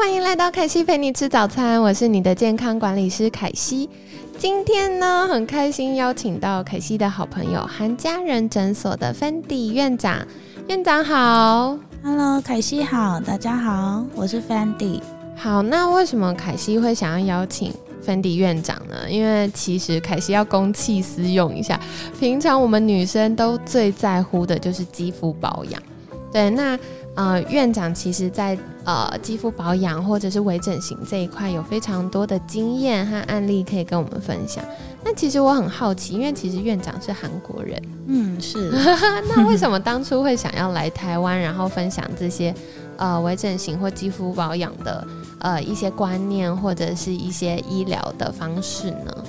欢迎来到凯西陪你吃早餐，我是你的健康管理师凯西。今天呢，很开心邀请到凯西的好朋友韩家人诊所的芬迪院长。院长好，Hello，凯西好，大家好，我是芬迪。好，那为什么凯西会想要邀请芬迪院长呢？因为其实凯西要公器私用一下，平常我们女生都最在乎的就是肌肤保养。对，那。呃，院长其实，在呃肌肤保养或者是微整形这一块，有非常多的经验和案例可以跟我们分享。那其实我很好奇，因为其实院长是韩国人，嗯，是。那为什么当初会想要来台湾，然后分享这些呃微整形或肌肤保养的呃一些观念，或者是一些医疗的方式呢？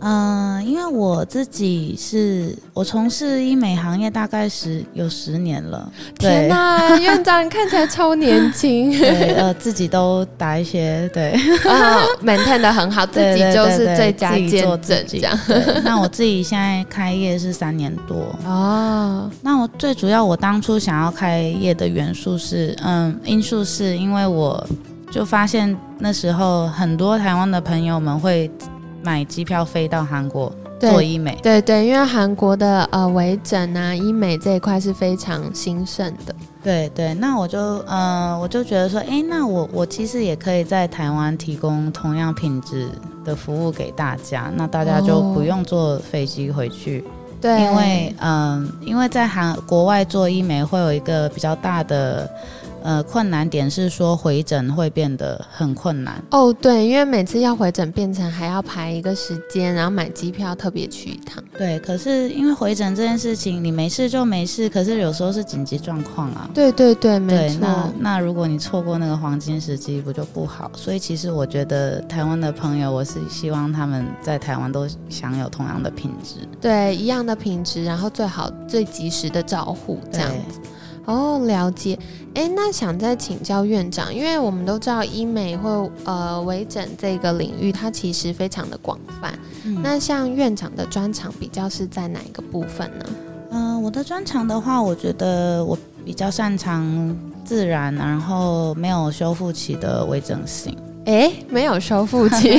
嗯，因为我自己是我从事医美行业大概十有十年了。天哪，院长看起来超年轻。对，呃，自己都打一些对 啊，maintain 的很好，自己就是最佳见证这样。那我自己现在开业是三年多哦。那我最主要我当初想要开业的元素是，嗯，因素是因为我就发现那时候很多台湾的朋友们会。买机票飞到韩国做医美，对对，因为韩国的呃微整啊医美这一块是非常兴盛的，对对。那我就呃我就觉得说，哎，那我我其实也可以在台湾提供同样品质的服务给大家，那大家就不用坐飞机回去，对，因为嗯，因为在韩国外做医美会有一个比较大的。呃，困难点是说回诊会变得很困难哦。对，因为每次要回诊，变成还要排一个时间，然后买机票特别去一趟。对，可是因为回诊这件事情，你没事就没事，可是有时候是紧急状况啊。对对对，没错。那那如果你错过那个黄金时机，不就不好？所以其实我觉得台湾的朋友，我是希望他们在台湾都享有同样的品质，对，一样的品质，然后最好最及时的照护，这样子。哦，了解。哎，那想再请教院长，因为我们都知道医美或呃微整这个领域，它其实非常的广泛。那像院长的专长比较是在哪一个部分呢？嗯，我的专长的话，我觉得我比较擅长自然，然后没有修复期的微整形。哎，没有修复期，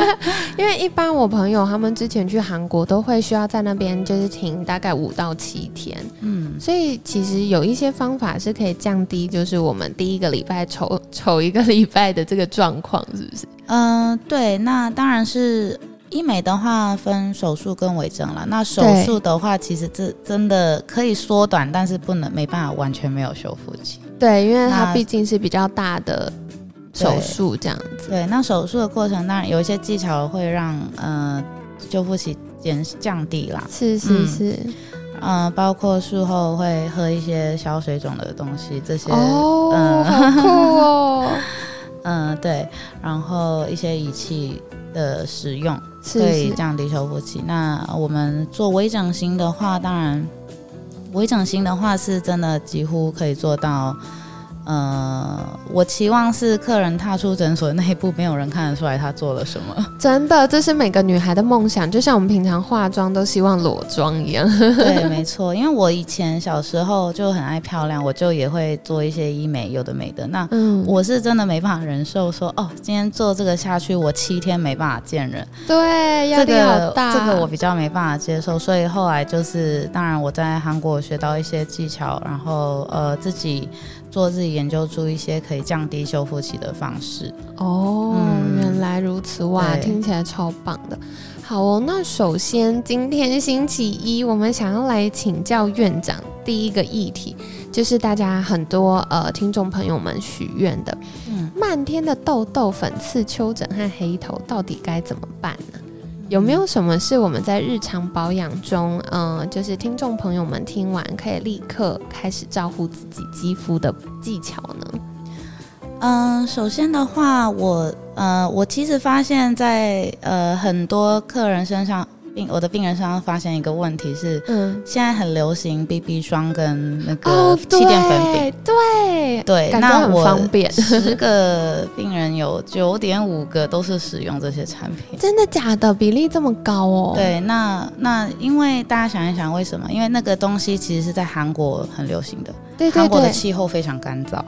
因为一般我朋友他们之前去韩国都会需要在那边就是停大概五到七天，嗯，所以其实有一些方法是可以降低，就是我们第一个礼拜丑丑一个礼拜的这个状况，是不是？嗯，对，那当然是医美的话分手术跟微整了。那手术的话，其实这真的可以缩短，但是不能没办法完全没有修复期。对，因为它毕竟是比较大的。手术这样子，对，那手术的过程当然有一些技巧会让呃修复期减降低啦，是是是，嗯，包括术后会喝一些消水肿的东西，这些哦，好酷哦，嗯对，然后一些仪器的使用可以降低修复期。那我们做微整形的话，当然微整形的话是真的几乎可以做到。呃，我期望是客人踏出诊所的那一步，没有人看得出来他做了什么。真的，这是每个女孩的梦想，就像我们平常化妆都希望裸妆一样。对，没错，因为我以前小时候就很爱漂亮，我就也会做一些医美，有的没的。那我是真的没办法忍受说，哦，今天做这个下去，我七天没办法见人。对，压力好大。这个我比较没办法接受，所以后来就是，当然我在韩国学到一些技巧，然后呃自己。做自己研究出一些可以降低修复期的方式哦，原来如此哇，听起来超棒的。好哦，那首先今天星期一，我们想要来请教院长第一个议题，就是大家很多呃听众朋友们许愿的，嗯，漫天的痘痘、粉刺、丘疹和黑头，到底该怎么办呢？有没有什么是我们在日常保养中，嗯，就是听众朋友们听完可以立刻开始照顾自己肌肤的技巧呢？嗯，首先的话，我呃，我其实发现，在呃很多客人身上，病我的病人身上发现一个问题是，嗯，现在很流行 BB 霜跟那个气垫粉饼，对对，那我方便。十个病人有九点五个都是使用这些产品，真的假的？比例这么高哦？对，那那因为大家想一想，为什么？因为那个东西其实是在韩国很流行的，对对对，韩国的气候非常干燥。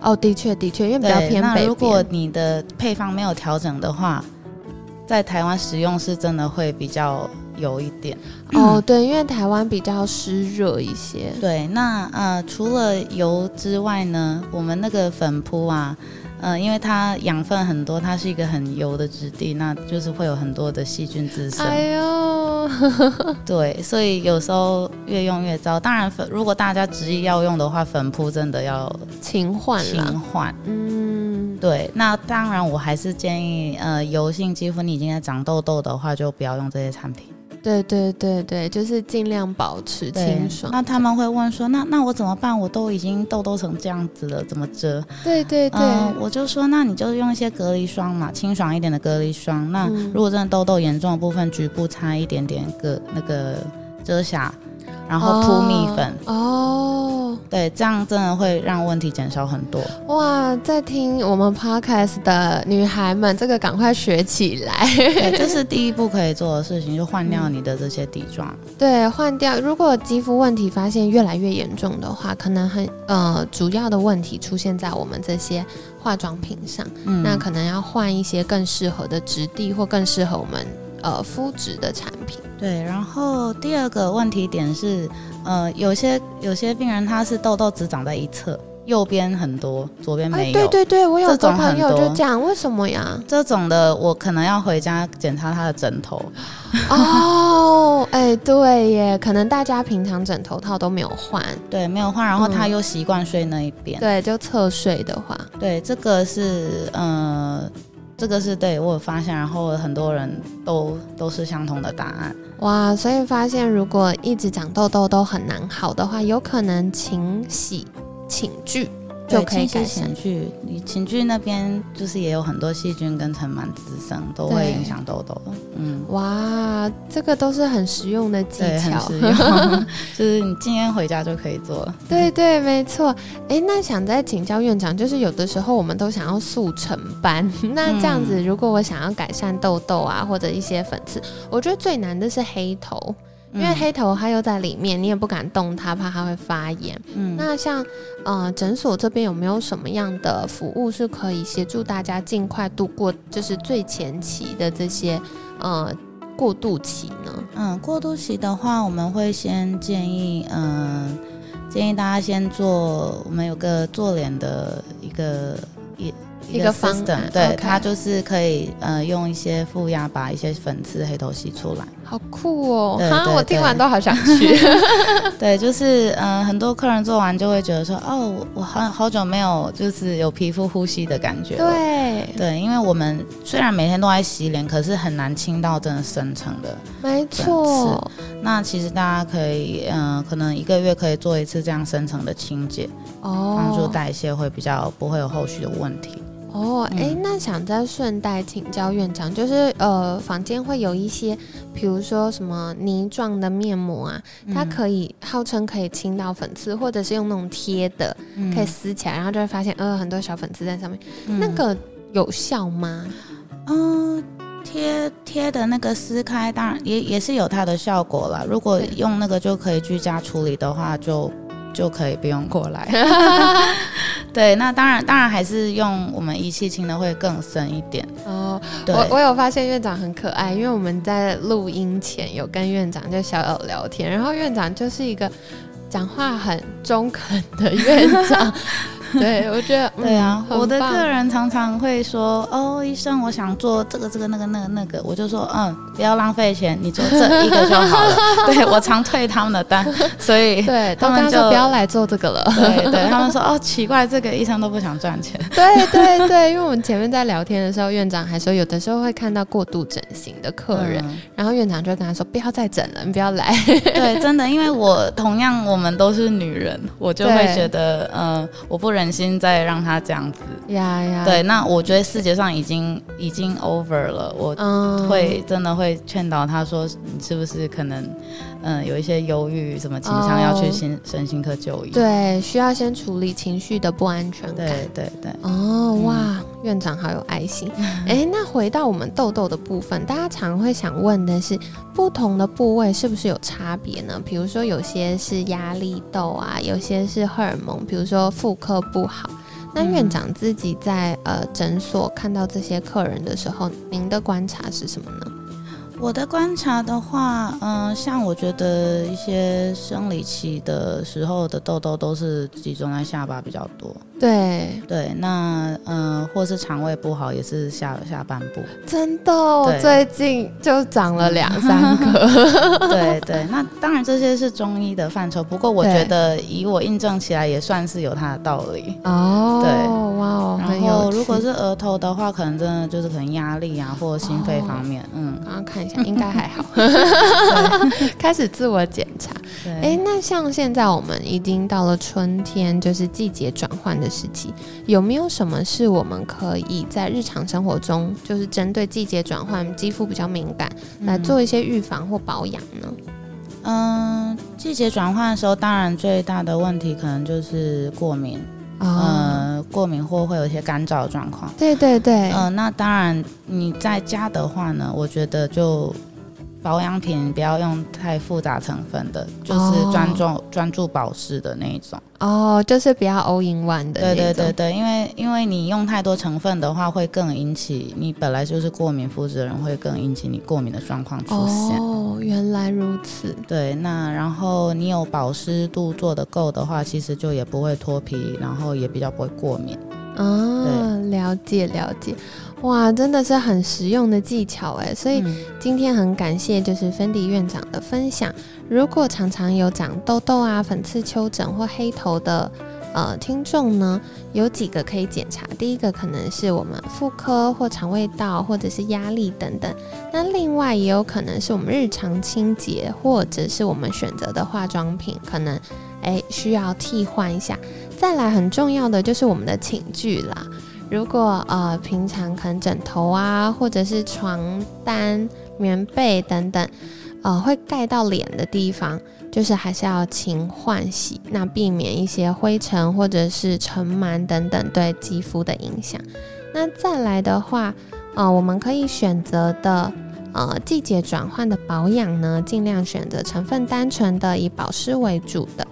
哦，的确的确，因为比较偏北那如果你的配方没有调整的话，在台湾使用是真的会比较油一点。哦，对，因为台湾比较湿热一些。对，那呃，除了油之外呢，我们那个粉扑啊。嗯，因为它养分很多，它是一个很油的质地，那就是会有很多的细菌滋生。哎呦，对，所以有时候越用越糟。当然，粉如果大家执意要用的话，粉扑真的要勤换勤换。嗯，对。那当然，我还是建议，呃，油性肌肤你已经在长痘痘的话，就不要用这些产品。对对对对，就是尽量保持清爽。那他们会问说，那那我怎么办？我都已经痘痘成这样子了，怎么遮？对对对，我就说，那你就用一些隔离霜嘛，清爽一点的隔离霜。那如果真的痘痘严重的部分，局部擦一点点个那个遮瑕，然后铺蜜粉。哦。对，这样真的会让问题减少很多。哇，在听我们 podcast 的女孩们，这个赶快学起来。这是第一步可以做的事情，就换掉你的这些底妆。对，换掉。如果肌肤问题发现越来越严重的话，可能很呃主要的问题出现在我们这些化妆品上。嗯，那可能要换一些更适合的质地或更适合我们呃肤质的产品。对，然后第二个问题点是。呃，有些有些病人他是痘痘只长在一侧，右边很多，左边没有。对对对，我有个朋友就讲，为什么呀？这种的我可能要回家检查他的枕头。哦，哎，对耶，可能大家平常枕头套都没有换，对，没有换，然后他又习惯睡那一边，对，就侧睡的话，对，这个是呃。这个是对我有发现，然后很多人都都是相同的答案。哇，所以发现如果一直长痘痘都很难好的话，有可能勤洗寝具。就可以改善。去你情绪那边，就是也有很多细菌跟尘螨滋生，都会影响痘痘嗯，哇，这个都是很实用的技巧，很实 用，就是你今天回家就可以做了。对对，没错。哎，那想再请教院长，就是有的时候我们都想要速成斑，那这样子，如果我想要改善痘痘啊，或者一些粉刺，我觉得最难的是黑头。因为黑头它又在里面，你也不敢动它，怕它会发炎。嗯，那像呃诊所这边有没有什么样的服务是可以协助大家尽快度过，就是最前期的这些呃过渡期呢？嗯，过渡期的话，我们会先建议，嗯，建议大家先做，我们有个做脸的一个一。一个方案，对，它就是可以呃用一些负压把一些粉刺、黑头吸出来，好酷哦！哈，我听完都好想去。对，就是嗯，很多客人做完就会觉得说，哦，我好好久没有就是有皮肤呼吸的感觉。对对，因为我们虽然每天都在洗脸，可是很难清到真的深层的没错。那其实大家可以嗯，可能一个月可以做一次这样深层的清洁，哦，帮助代谢会比较不会有后续的问题。哦，哎，那想再顺带请教院长，就是呃，房间会有一些，比如说什么泥状的面膜啊，它可以号称可以清到粉刺，或者是用那种贴的，可以撕起来，然后就会发现呃很多小粉刺在上面，那个有效吗？嗯，贴贴的那个撕开，当然也也是有它的效果了。如果用那个就可以居家处理的话，就。就可以不用过来，对，那当然，当然还是用我们仪器清的会更深一点哦。我我有发现院长很可爱，因为我们在录音前有跟院长就小小聊天，然后院长就是一个讲话很中肯的院长。对，我觉得对啊，我的客人常常会说：“哦，医生，我想做这个、这个、那个、那个、那个。”我就说：“嗯，不要浪费钱，你做这一个就好了。”对我常退他们的单，所以对他们就不要来做这个了。对对，他们说：“哦，奇怪，这个医生都不想赚钱。”对对对，因为我们前面在聊天的时候，院长还说有的时候会看到过度整形的客人，然后院长就跟他说：“不要再整了，你不要来。”对，真的，因为我同样我们都是女人，我就会觉得，嗯，我不忍。忍心再让他这样子。呀呀，对，那我觉得世界上已经已经 over 了，我会真的会劝导他说，你是不是可能？嗯，有一些忧郁什么倾向，要去心身心科就医。对，需要先处理情绪的不安全感。对对对。哦，哇，院长好有爱心。哎，那回到我们痘痘的部分，大家常会想问的是，不同的部位是不是有差别呢？比如说有些是压力痘啊，有些是荷尔蒙，比如说妇科不好。那院长自己在呃诊所看到这些客人的时候，您的观察是什么呢？我的观察的话，嗯，像我觉得一些生理期的时候的痘痘都是集中在下巴比较多。对对，那嗯，或是肠胃不好也是下下半部。真的，我最近就长了两三个。对对，那当然这些是中医的范畴，不过我觉得以我印证起来也算是有它的道理。哦，对，哇哦，然后如果是额头的话，可能真的就是可能压力啊，或心肺方面，嗯，刚刚看一下，应该还好。开始自我检查。哎，那像现在我们已经到了春天，就是季节转换的。时期有没有什么是我们可以在日常生活中，就是针对季节转换、肌肤比较敏感来做一些预防或保养呢？嗯，季节转换的时候，当然最大的问题可能就是过敏，嗯，过敏或会有一些干燥的状况。对对对，嗯，那当然你在家的话呢，我觉得就。保养品不要用太复杂成分的，就是专注专注保湿的那一种。哦，就是比较 all in one 的。对对对对，因为因为你用太多成分的话，会更引起你本来就是过敏肤质的人，会更引起你过敏的状况出现。哦，原来如此。对，那然后你有保湿度做的够的话，其实就也不会脱皮，然后也比较不会过敏。哦，了解了解。哇，真的是很实用的技巧哎，所以今天很感谢就是芬迪院长的分享。如果常常有长痘痘啊、粉刺、丘疹或黑头的呃听众呢，有几个可以检查。第一个可能是我们妇科或肠胃道，或者是压力等等。那另外也有可能是我们日常清洁，或者是我们选择的化妆品，可能诶需要替换一下。再来很重要的就是我们的寝具啦。如果呃平常可能枕头啊，或者是床单、棉被等等，呃会盖到脸的地方，就是还是要勤换洗，那避免一些灰尘或者是尘螨等等对肌肤的影响。那再来的话，呃我们可以选择的呃季节转换的保养呢，尽量选择成分单纯的，以保湿为主的，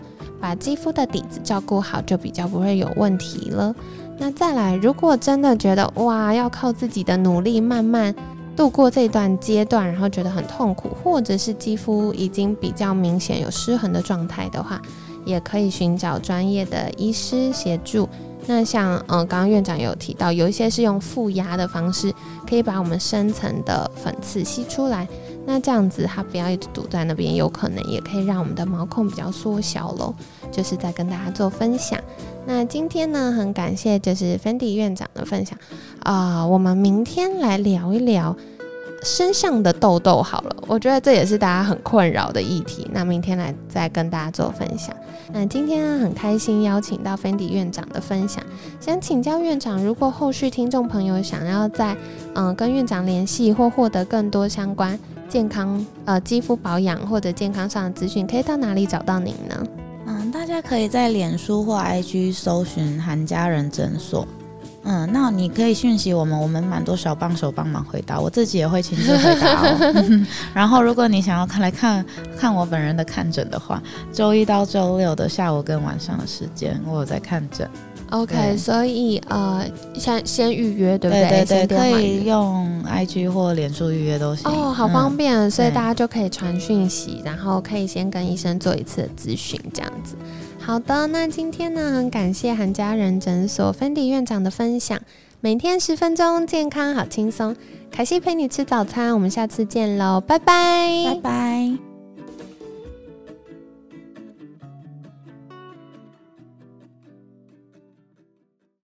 把肌肤的底子照顾好，就比较不会有问题了。那再来，如果真的觉得哇，要靠自己的努力慢慢度过这段阶段，然后觉得很痛苦，或者是肌肤已经比较明显有失衡的状态的话，也可以寻找专业的医师协助。那像嗯，刚刚院长有提到，有一些是用负压的方式，可以把我们深层的粉刺吸出来。那这样子，它不要一直堵在那边，有可能也可以让我们的毛孔比较缩小喽。就是在跟大家做分享。那今天呢，很感谢就是芬迪院长的分享啊。我们明天来聊一聊身上的痘痘好了，我觉得这也是大家很困扰的议题。那明天来再跟大家做分享。那今天呢，很开心邀请到芬迪院长的分享，想请教院长，如果后续听众朋友想要在嗯跟院长联系或获得更多相关健康呃肌肤保养或者健康上的资讯，可以到哪里找到您呢？嗯，大家可以在脸书或 IG 搜寻韩家人诊所。嗯，那你可以讯息我们，我们蛮多小帮手帮忙回答，我自己也会亲自回答哦。然后，如果你想要看来看看我本人的看诊的话，周一到周六的下午跟晚上的时间，我有在看诊。OK，所以呃，先先预约，对不对？对对对，可以用 IG 或脸书预约都行。哦，好方便，所以大家就可以传讯息，然后可以先跟医生做一次的咨询，这样子。好的，那今天呢，很感谢韩家人诊所芬迪院长的分享，每天十分钟，健康好轻松。凯西陪你吃早餐，我们下次见喽，拜拜，拜拜。